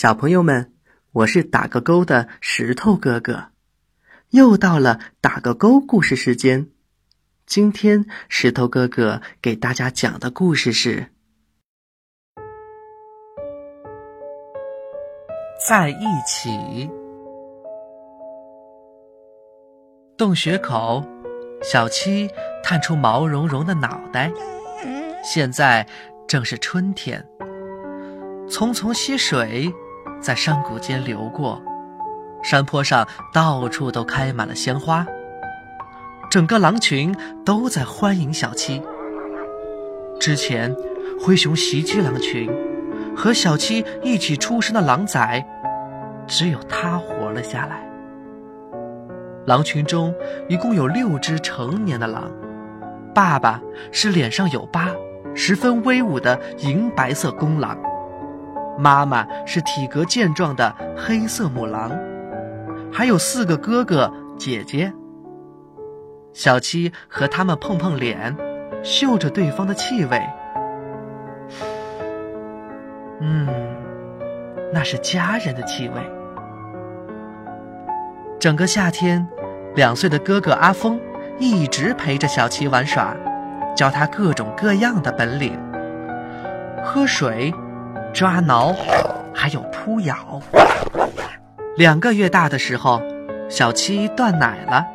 小朋友们，我是打个勾的石头哥哥，又到了打个勾故事时间。今天石头哥哥给大家讲的故事是：在一起。洞穴口，小七探出毛茸茸的脑袋。现在正是春天。淙淙溪水在山谷间流过，山坡上到处都开满了鲜花。整个狼群都在欢迎小七。之前，灰熊袭击狼群，和小七一起出生的狼崽，只有他活了下来。狼群中一共有六只成年的狼，爸爸是脸上有疤、十分威武的银白色公狼。妈妈是体格健壮的黑色母狼，还有四个哥哥姐姐。小七和他们碰碰脸，嗅着对方的气味，嗯，那是家人的气味。整个夏天，两岁的哥哥阿峰一直陪着小七玩耍，教他各种各样的本领，喝水。抓挠，还有扑咬。两个月大的时候，小七断奶了，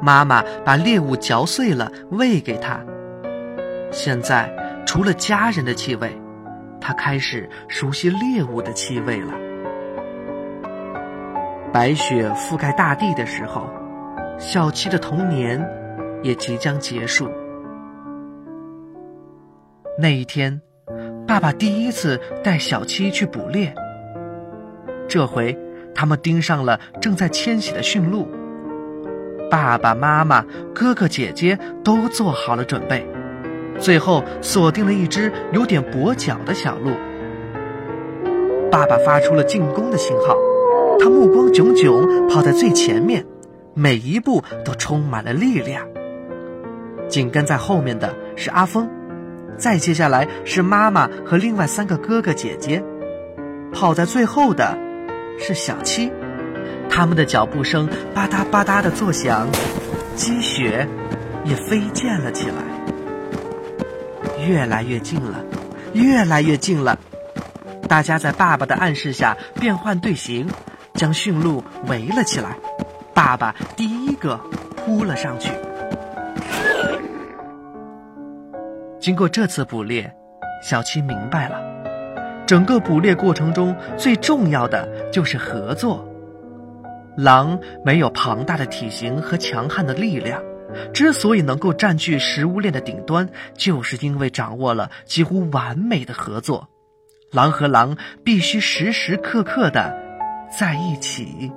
妈妈把猎物嚼碎了喂给他。现在除了家人的气味，他开始熟悉猎物的气味了。白雪覆盖大地的时候，小七的童年也即将结束。那一天。爸爸第一次带小七去捕猎，这回他们盯上了正在迁徙的驯鹿。爸爸妈妈、哥哥姐姐都做好了准备，最后锁定了一只有点跛脚的小鹿。爸爸发出了进攻的信号，他目光炯炯，跑在最前面，每一步都充满了力量。紧跟在后面的是阿峰。再接下来是妈妈和另外三个哥哥姐姐，跑在最后的是小七，他们的脚步声吧嗒吧嗒的作响，积雪也飞溅了起来，越来越近了，越来越近了。大家在爸爸的暗示下变换队形，将驯鹿围了起来。爸爸第一个扑了上去。经过这次捕猎，小七明白了，整个捕猎过程中最重要的就是合作。狼没有庞大的体型和强悍的力量，之所以能够占据食物链的顶端，就是因为掌握了几乎完美的合作。狼和狼必须时时刻刻的在一起。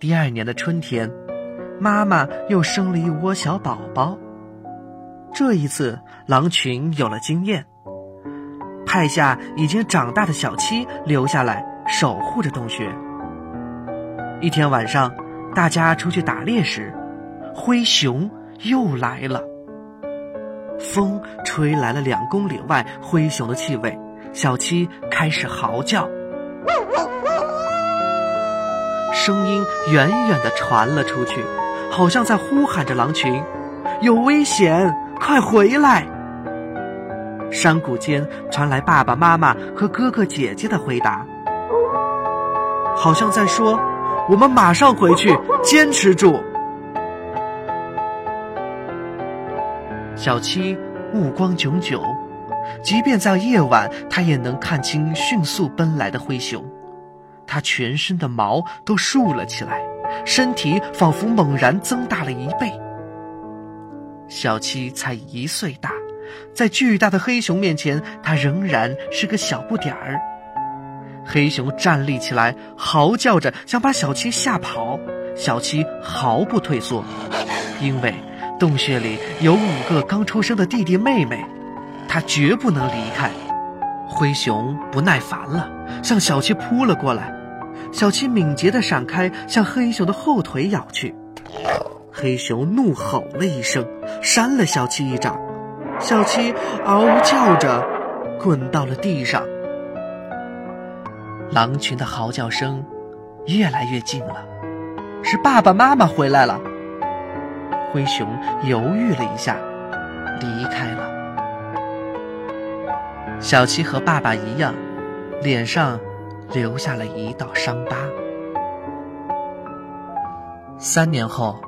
第二年的春天，妈妈又生了一窝小宝宝。这一次，狼群有了经验，派下已经长大的小七留下来守护着洞穴。一天晚上，大家出去打猎时，灰熊又来了。风吹来了两公里外灰熊的气味，小七开始嚎叫，声音远远的传了出去，好像在呼喊着狼群：“有危险！”快回来！山谷间传来爸爸妈妈和哥哥姐姐的回答，好像在说：“我们马上回去，坚持住。”小七目光炯炯，即便在夜晚，他也能看清迅速奔来的灰熊。他全身的毛都竖了起来，身体仿佛猛然增大了一倍。小七才一岁大，在巨大的黑熊面前，他仍然是个小不点儿。黑熊站立起来，嚎叫着想把小七吓跑。小七毫不退缩，因为洞穴里有五个刚出生的弟弟妹妹，他绝不能离开。灰熊不耐烦了，向小七扑了过来。小七敏捷地闪开，向黑熊的后腿咬去。黑熊怒吼了一声，扇了小七一掌，小七嗷叫着滚到了地上。狼群的嚎叫声越来越近了，是爸爸妈妈回来了。灰熊犹豫了一下，离开了。小七和爸爸一样，脸上留下了一道伤疤。三年后，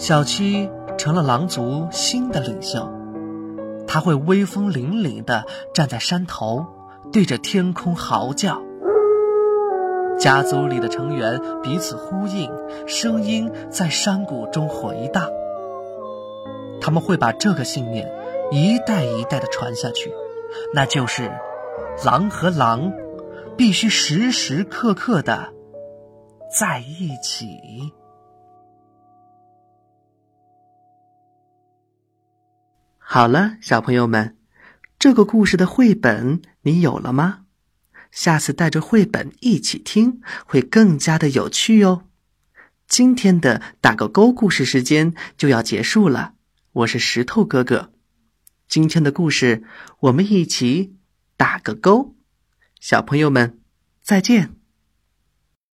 小七成了狼族新的领袖，他会威风凛凛地站在山头，对着天空嚎叫。家族里的成员彼此呼应，声音在山谷中回荡。他们会把这个信念一代一代的传下去，那就是狼和狼必须时时刻刻的在一起。好了，小朋友们，这个故事的绘本你有了吗？下次带着绘本一起听，会更加的有趣哦。今天的打个勾故事时间就要结束了，我是石头哥哥。今天的故事我们一起打个勾，小朋友们再见。